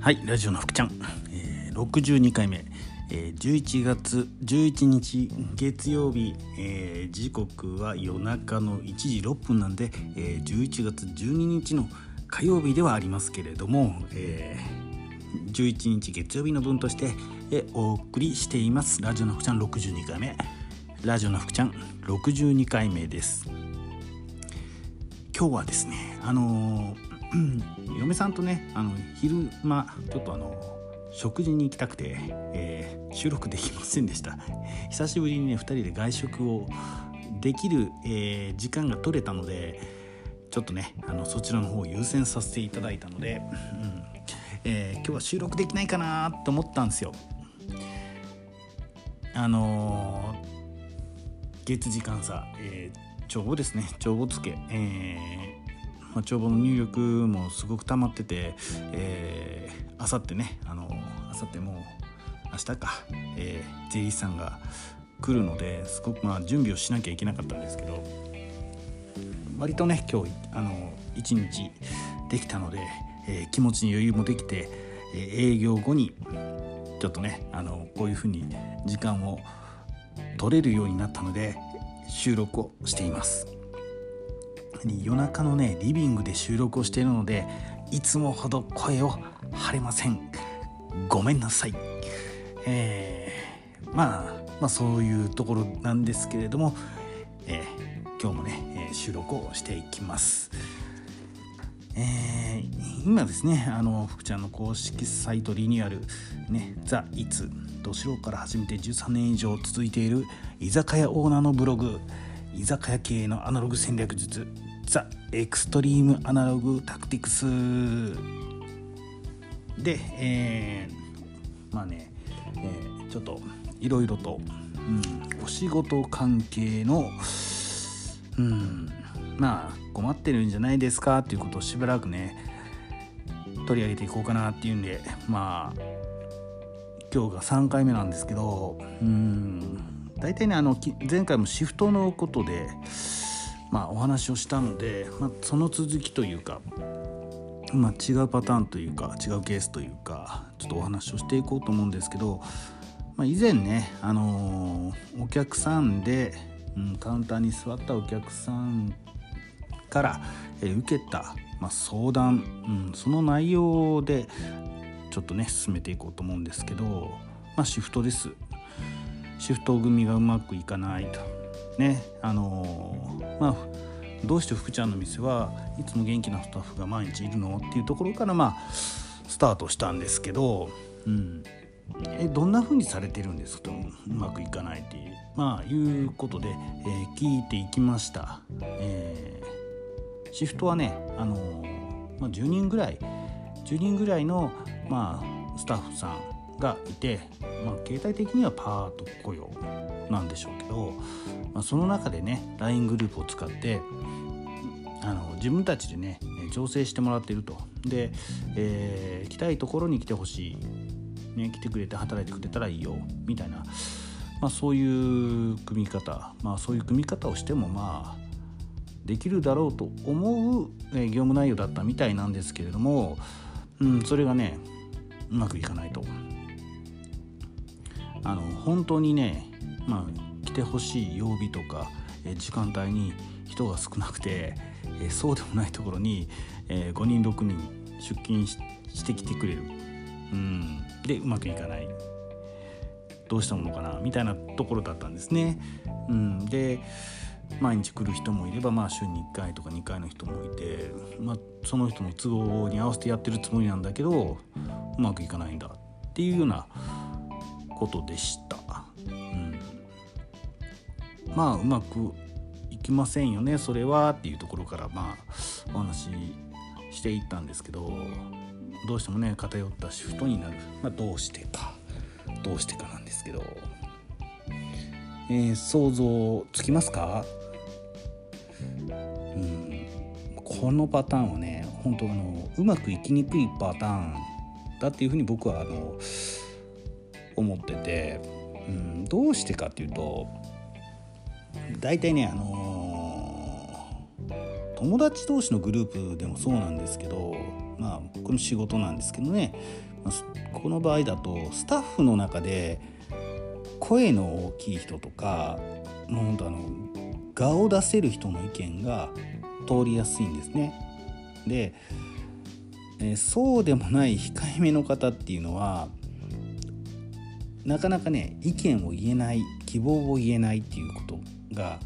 はいラジオの福ちゃん、えー、62回目、えー、11月11日月曜日、えー、時刻は夜中の1時6分なんで、えー、11月12日の火曜日ではありますけれども、えー、11日月曜日の分として、えー、お送りしています。ラジオの福ちゃん62回目。ラジオの福ちゃん62回目です。今日はですねあのー嫁さんとねあの昼間ちょっとあの食事に行きたくて、えー、収録できませんでした。久しぶりにね2人で外食をできる、えー、時間が取れたのでちょっとねあのそちらの方を優先させていただいたので、うん。えー、今日は収録できないかなと思ったんですよ。あの月時間差、えー、帳簿ですね。帳簿つけ、えまあ、帳簿の入力もすごく溜まってて、えー、あさってねあのあさってもう明日か、えー、税理士さんが来るのですごくまあ準備をしなきゃいけなかったんですけど割とね今日あの一日できたので、えー、気持ちに余裕もできて、えー、営業後にちょっとねあのこういうふうに時間を取れるようになったので収録をしています。夜中のねリビングで収録をしているのでいつもほど声を張れません。ごめんなさい。えー、まあまあそういうところなんですけれども、えー、今日もね、え収録をしていきます。えー、今ですねあの福ちゃんの公式サイトリニューアルね「ザ・イツ」ど素人から始めて13年以上続いている居酒屋オーナーのブログ居酒屋経営のアナログ戦略術 The Extreme Analog Tactics。で、えー、まあね、えー、ちょっといろいろと、うん、お仕事関係の、うん、まあ困ってるんじゃないですか？っていうことをしばらくね取り上げていこうかなっていうんでまあ今日が3回目なんですけどうん大体ねあの前回もシフトのことでまあ、お話をしたので、まあ、その続きというか、まあ、違うパターンというか違うケースというかちょっとお話をしていこうと思うんですけど、まあ、以前ね、あのー、お客さんで、うん、カウンターに座ったお客さんから、えー、受けた、まあ、相談、うん、その内容でちょっとね進めていこうと思うんですけど、まあ、シフトです。シフト組がうまくいかないと。ねあのまあどうして福ちゃんの店はいつも元気なスタッフが毎日いるの？っていうところからまあスタートしたんですけど、うん、えどんな風にされてるんですか？とうまくいかないっていう。まあいうことで、えー、聞いていきました、えー、シフトはねあのまあ、10人ぐらい10人ぐらいの、まあ、スタッフさんがいて、まあ、携帯的にはパート雇用なんでしょうけど、まあ、その中でね LINE グループを使ってあの自分たちでね調整してもらっていると。で、えー、来たいところに来てほしい、ね、来てくれて働いてくれたらいいよ。みたいな、まあ、そういう組み方、まあ、そういう組み方をしてもまあできるだろうと思う、え業務内容だったみたいなんですけれども、うん、それがねうまくいかないと。あの本当にね、まあ、来てほしい曜日とか、時間帯に人が少なくて、そうでもないところに、え5人6人出勤してきてくれる、うん、でうまくいかない。どうしたものかなみたいなところだったんですね。うん、で毎日来る人もいれば、まあ、週に1回とか2回の人もいて、まあ、その人の都合に合わせてやってるつもりなんだけどうまくいかないんだっていうようなことでした、うん、まあうまくいきませんよねそれはっていうところからまあお話ししていったんですけどどうしてもね偏ったシフトになる、まあ、どうしてか。どうしてかなんですけど、えー、想像つきますか？うん。このパターンはね本当あのうまくいきにくいパターンだっていうふうに僕はあの思ってて、うん、どうしてかっていうと大体ねあのー、友達同士のグループでもそうなんですけどまあこの仕事なんですけどねこの場合だとスタッフの中で声の大きい人とかもうほんとあの顔を出せる人の意見が通りやすいんですね。で、え、そうでもない控えめの方っていうのはなかなかね意見を言えない希望を言えないっていうことがや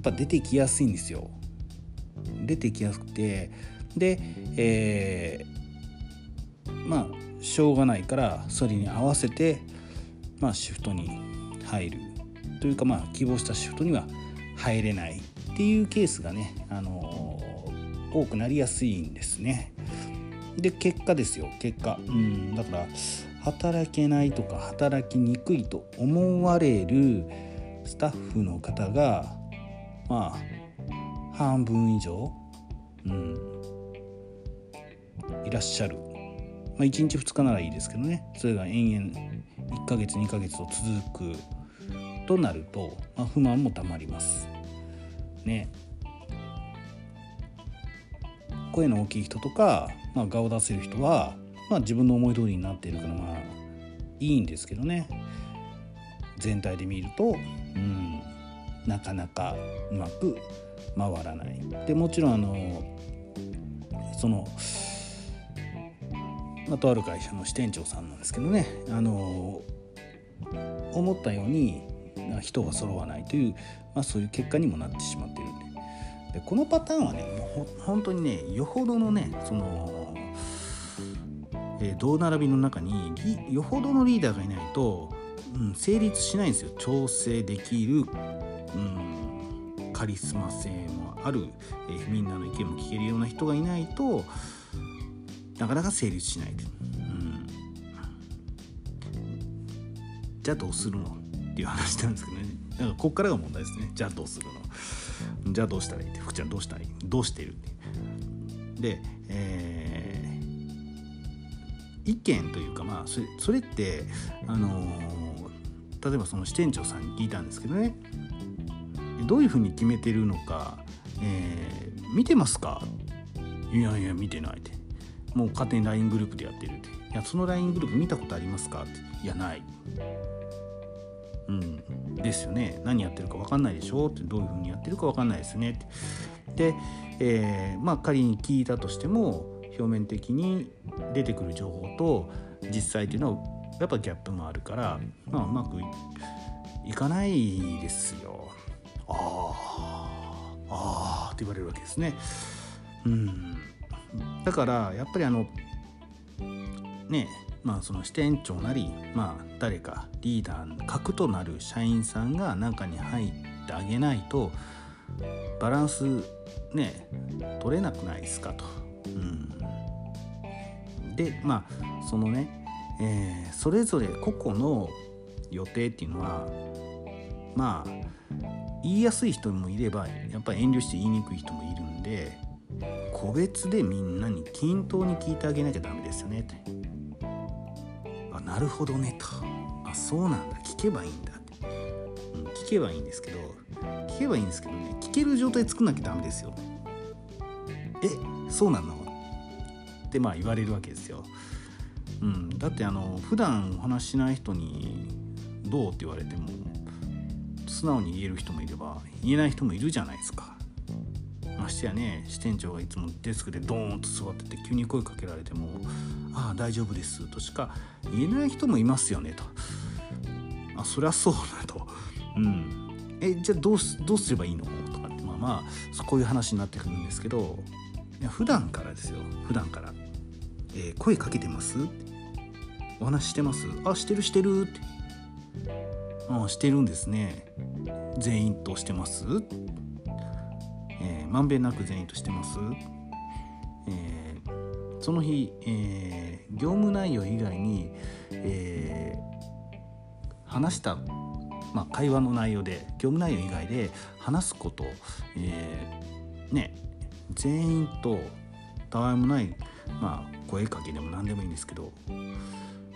っぱ出てきやすいんですよ。出てきやすくてで、えー、まあしょうがないからそれに合わせて、まあ、シフトに入るというかまあ希望したシフトには入れないっていうケースがね、あのー、多くなりやすいんですね。で結果ですよ結果、うん、だから働けないとか働きにくいと思われるスタッフの方がまあ半分以上、うん、いらっしゃる、まあ、1日2日ならいいですけどね。それが延々1ヶ月2ヶ月と続くとなると、まあ、不満もたまります。ね。声の大きい人とか、まあ、顔を出せる人はまあ自分の思い通りになっているからまあいいんですけどね。全体で見ると、うん、なかなかうまく回らない。でもちろんあのその、まあ、とある会社の支店長さんなんですけどね。あの思ったように人が揃わないという、まあ、そういう結果にもなってしまっている。んででこのパターンはねもう本当にねよほどのねそのえ同並びの中によほどのリーダーがいないと、うん、成立しないんですよ。調整できる、うん、カリスマ性もある、えー、みんなの意見も聞けるような人がいないとなかなか成立しない、うん、じゃあどうするの？っていう話なんですけどね。だかここからが問題ですね。じゃあどうするの？じゃあどうしたらいいって。福ちゃんどうしたらいい？どうしてるって。で、えー意見というかまあそれそれってあの例えばその支店長さんに聞いたんですけどね。どういうふうに決めてるのか、えー、見てますか？いやいや見てないって。もう勝手に LINE グループでやってるって。いやその LINE グループ見たことありますか？って。いやない。うん。ですよね。何やってるか分かんないでしょ？って。どういうふうにやってるか分かんないですね。って。で、えー、まあ仮に聞いたとしても表面的に出てくる情報と実際っていうのはやっぱギャップもあるから、まあ、うまくいかないですよ。ああああって言われるわけですね。うん、だからやっぱりあのねまあその支店長なり、まあ、誰かリーダー核となる社員さんが中に入ってあげないとバランスね取れなくないですかと。うん、でまあそのね、えー、それぞれ個々の予定っていうのはまあ言いやすい人もいればやっぱり遠慮して言いにくい人もいるんで個別でみんなに均等に聞いてあげなきゃダメですよねって。あなるほどねと。あそうなんだ。聞けばいいんだって、うん、聞けばいいんですけど聞けばいいんですけどね聞ける状態作んなきゃダメですよ。えそうなのってまあ言われるわけですよ。うん、だってあの普段お話ししない人に「どう?」って言われても素直に言える人もいれば言えない人もいるじゃないですか。ましてやね支店長がいつもデスクでドーンと座ってて急に声かけられても「ああ大丈夫です」としか言えない人もいますよねと。あそりゃそうだと。うん、えじゃあどうすればいいの？とかってまあまあこういう話になってくるんですけど普段からですよ。普段から。えー、声かけてます？お話してます？あしてるしてる。ってあしてるんですね。全員としてます？え、まんべんなく全員としてます、えー、その日、えー、業務内容以外に、え、話した、まあ、会話の内容で業務内容以外で話すこと、え、ね全員とたわいもない、まあ、声かけでも何でもいいんですけど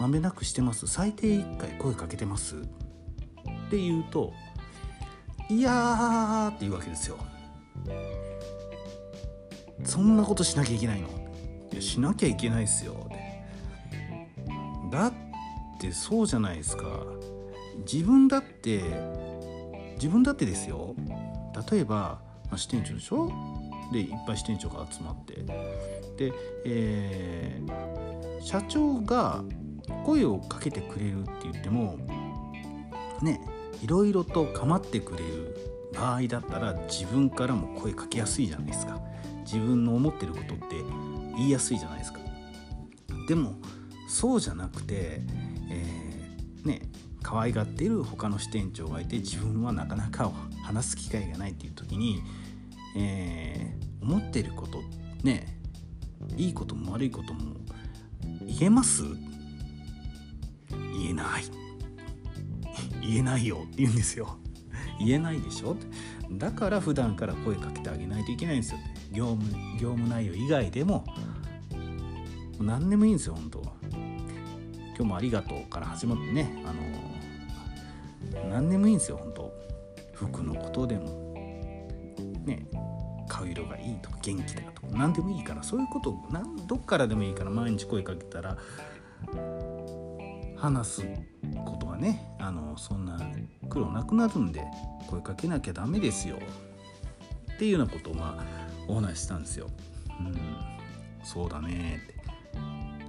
まめなくしてます。最低1回声かけてます。って言うと「いやって言うわけですよ。そんなことしなきゃいけないの？いやしなきゃいけないですよ。だってそうじゃないですか。自分だって自分だってですよ。例えば、ま、支店長でしょ？でいっぱい支店長が集まって。で、えー、社長が声をかけてくれるって言ってもねいろいろと構ってくれる場合だったら自分からも声かけやすいじゃないですか。自分の思ってることって言いやすいじゃないですか。でもそうじゃなくて、えー、ね可愛がっている他の支店長がいて自分はなかなか話す機会がないっていう時に、えー、思ってることねいいことも悪いことも言えます？言えない。言えないよって言うんですよ。言えないでしょ？だから普段から声かけてあげないといけないんですよ業務業務内容以外でも。何でもいいんですよ本当。今日もありがとうから始まってね。あの何でもいいんですよ本当。服のことでも。元気だとか何でもいいからそういうことなんどっからでもいいから毎日声かけたら話すことはねあのそんな苦労なくなるんで声かけなきゃダメですよっていうようなことをまあお話ししたんですよ。うん、そうだねって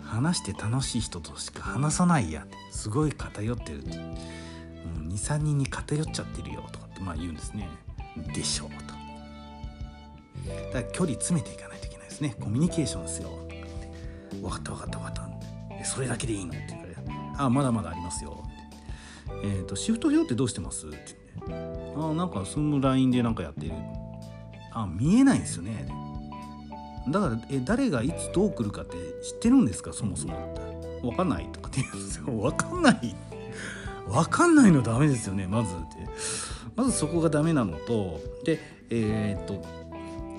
話して楽しい人としか話さないやってすごい偏ってるって、23人に偏っちゃってるよとかってまあ言うんですね。でしょう。だから距離詰めていかないといけないですね。コミュニケーションですよとかって分かった分かった分かった。えそれだけでいいの？って言われあまだまだありますよ。えーと、シフト表ってどうしてます？って言ってあなんかその LINE でなんかやってる。あ見えないんですよね。だからえ誰がいつどう来るかって知ってるんですか？そもそもって分かんないとかって言うんですよ。分かんない。分かんないのダメですよねまずって。まずそこがダメなのとでえっ、と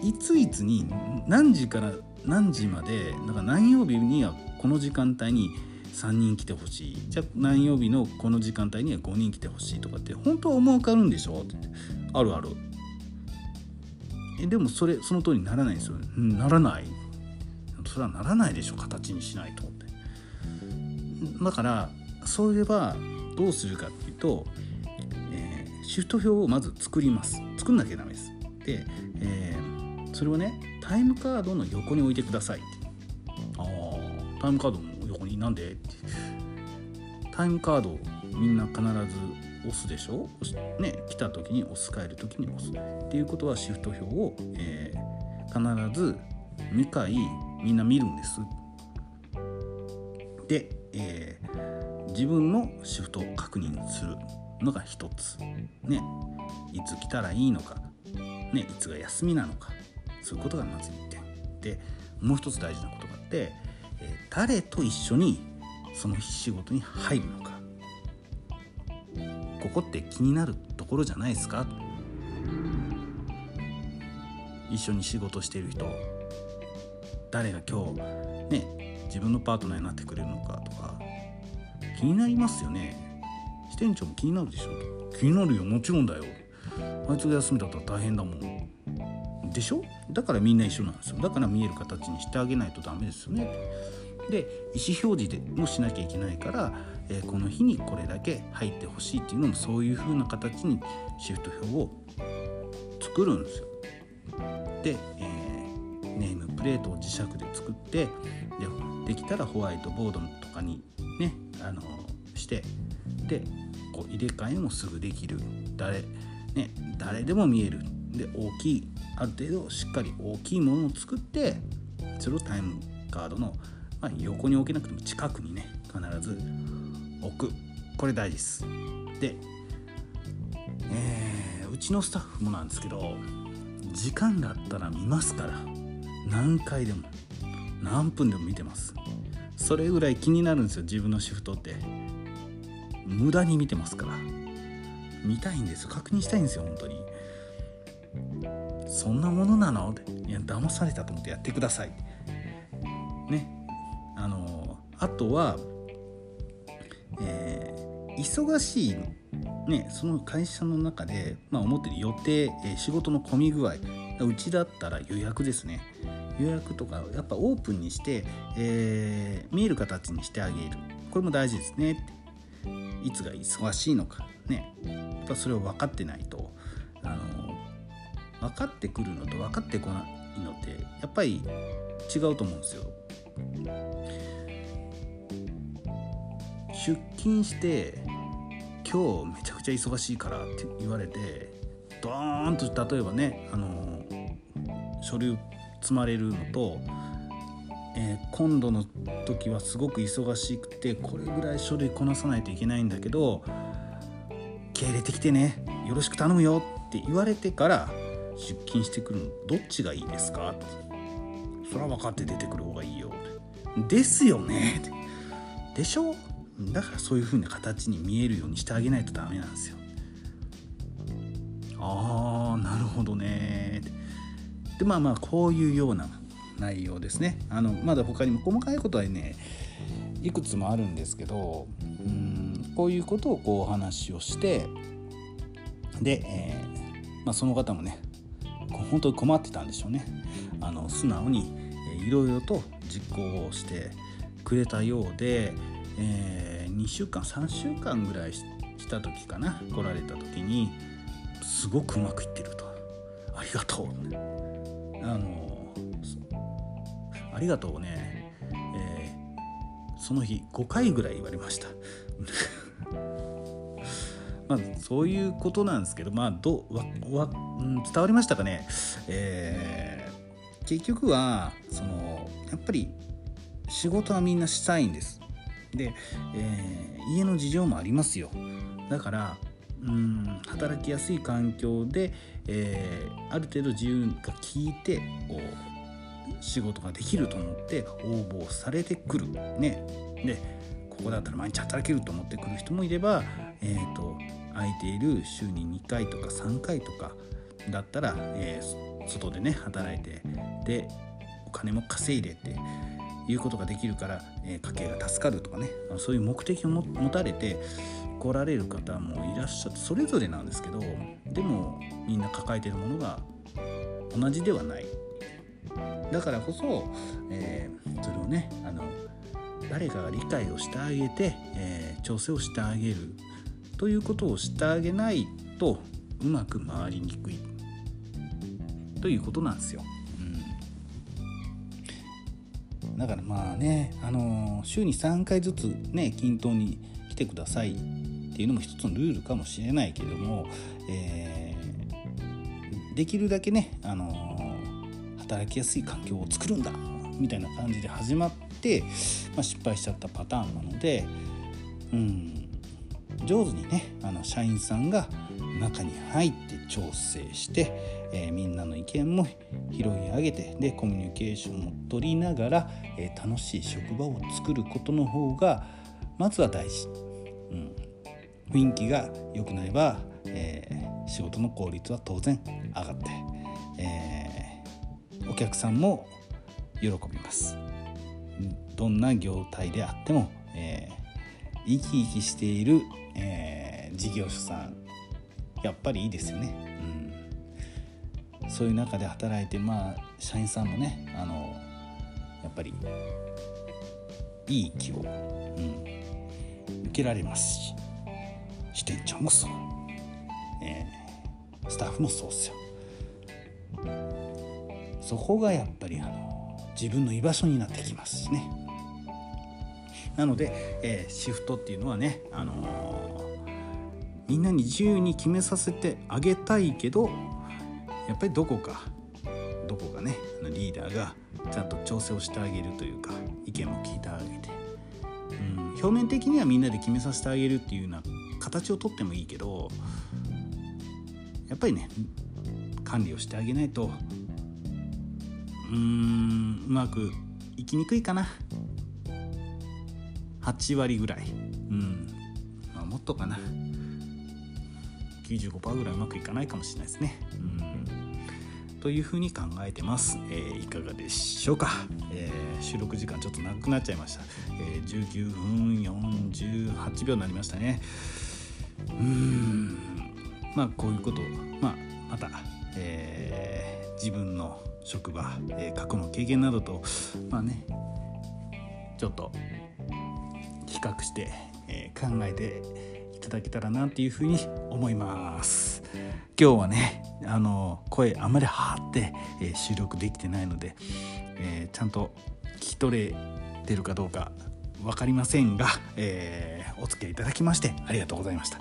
いついつに何時から何時までなんか何曜日にはこの時間帯に3人来てほしい。じゃあ何曜日のこの時間帯には5人来てほしいとかって本当は思い浮かるんでしょ？って。あるある。えでもそれその通りにならないんですよ、うん、ならない。それはならないでしょ？形にしないとって。だからそういえばどうするかっていうと、えー、シフト表をまず作ります。作んなきゃダメです。で、えー、それをねタイムカードの横に置いてください。ああタイムカードの横になんで？タイムカードをみんな必ず押すでしょ？ね来た時に押す帰る時に押す。っていうことはシフト表を、えー、必ず2回みんな見るんです。で、えー、自分のシフトを確認する。のが一つ。ね。いつ来たらいいのか。ね。いつが休みなのか。そういうことがまず1点。でもう一つ大事なことがあってえ誰と一緒にその仕事に入るのか。ここって気になるところじゃないですか？一緒に仕事している人誰が今日ね自分のパートナーになってくれるのかとか。気になりますよね。支店長も気になるでしょ気になるよ。もちろんだよ。あいつが休みだったら大変だもん。でしょ？だからみんな一緒なんですよ。だから見える形にしてあげないとダメですよね。で意思表示でもしなきゃいけないから、えー、この日にこれだけ入ってほしいっていうのもそういう風な形にシフト表を作るんですよ。で、えー、ネームプレートを磁石で作ってでできたらホワイトボードとかにねあのしてでこう入れ替えもすぐできる。誰ね誰でも見える。で大きいある程度しっかり大きいものを作ってそれをタイムカードの、まあ、横に置けなくても近くにね必ず置く。これ大事です。で、えー、うちのスタッフもなんですけど時間があったら見ますから。何回でも何分でも見てます。それぐらい気になるんですよ自分のシフトって。無駄に見てますから。見たいんですよ。確認したいんですよ本当に。そんなものなの？いや騙されたと思ってやってください。ね。あのあとは、えー、忙しいの。ねその会社の中で、まあ、思ってる予定、え、仕事の混み具合。うちだったら予約ですね。予約とかやっぱオープンにして、えー、見える形にしてあげる。これも大事ですねいつが忙しいのか。ね。やっぱそれを分かってないと。かってくるのと分かってこないのってやっぱり違うと思うんですよ。出勤して今日めちゃくちゃ忙しいからって言われてドーンと例えばねあの書類積まれるのと、えー、今度の時はすごく忙しくてこれぐらい書類こなさないといけないんだけど気合入れてきてねよろしく頼むよって言われてから出勤してくるのどっちがいいですか？ってそれは分かって出てくる方がいいよ。ですよね。でしょ？だからそういう風な形に見えるようにしてあげないとダメなんですよ。ああなるほどね。でまあまあこういうような内容ですね。あのまだ他にも細かいことはねいくつもあるんですけどうんこういうことをこうお話をしてで、えーまあ、その方もね本当に困ってたんでしょうね。あの素直にいろいろと実行をしてくれたようで、えー、2週間3週間ぐらいした時かな来られた時にすごくうまくいってると。ありがとう。あのありがとうね、えー、その日5回ぐらい言われました。まあ、そういうことなんですけど、まあ、どわわ、うん、伝わりましたかね、えー、結局はそのやっぱり仕事はみんなしたいんです。で、えー、家の事情もありますよ。だからうん働きやすい環境で、えー、ある程度自由が利いてこう仕事ができると思って応募されてくる。ね、でここだったら毎日働けると思ってくる人もいれば、えーと、空いている週に2回とか3回とかだったら、えー、外でね働いてでお金も稼いでっていうことができるから、えー、家計が助かるとかねそういう目的を持たれて来られる方もいらっしゃってそれぞれなんですけどでもみんな抱えてるものが同じではない。だからこそ、えー、それをねあの誰かが理解をしてあげて、えー、調整をしてあげるということをしてあげないとうまく回りにくいということなんですよ。うん、だからまあね、あのー、週に3回ずつね均等に来てくださいっていうのも一つのルールかもしれないけれども、えー、できるだけね、あのー、働きやすい環境を作るんだみたいな感じで始まって、まあ、失敗しちゃったパターンなので、うん、上手にねあの社員さんが中に入って調整して、えー、みんなの意見も拾い上げてでコミュニケーションを取りながら、えー、楽しい職場を作ることの方がまずは大事、うん、雰囲気が良くなれば、えー、仕事の効率は当然上がって、えお客さんも喜びます。どんな業態であっても、え生き生きしている、え事業者さんやっぱりいいですよね、うん、そういう中で働いてまあ社員さんもねあのやっぱりいい気を、うん、受けられますし支店長もそう、えー、スタッフもそうっすよ。そこがやっぱりあの自分の居場所になってきますしね。なので、えー、シフトっていうのはね、あのみんなに自由に決めさせてあげたいけどやっぱりどこかどこかねリーダーがちゃんと調整をしてあげるというか意見も聞いてあげて、うん、表面的にはみんなで決めさせてあげるっていうような形をとってもいいけどやっぱりね管理をしてあげないとうーんうまくいきにくいかな8割ぐらいうん、まあ、もっとかな95%ぐらいうまくいかないかもしれないですね。うんというふうに考えてます。えー、いかがでしょうか、えー、収録時間ちょっと長くなっちゃいました。えー、19分48秒になりましたね。うんまあこういうことを、まあ、また、えー、自分の職場、えー、過去の経験などとまあねちょっと比較して、えー、考えていただけたらなっていうふうに思います。今日はねあの声あんまり張って、えー、収録できてないので、えー、ちゃんと聞き取れてるかどうか分かりませんが、えー、お付き合いいただきましてありがとうございました。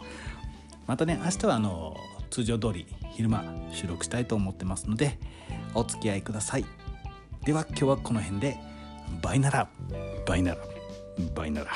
またね明日はあの通常通り昼間収録したいと思ってますのでお付き合いください。では今日はこの辺で。バイならバイならバイなら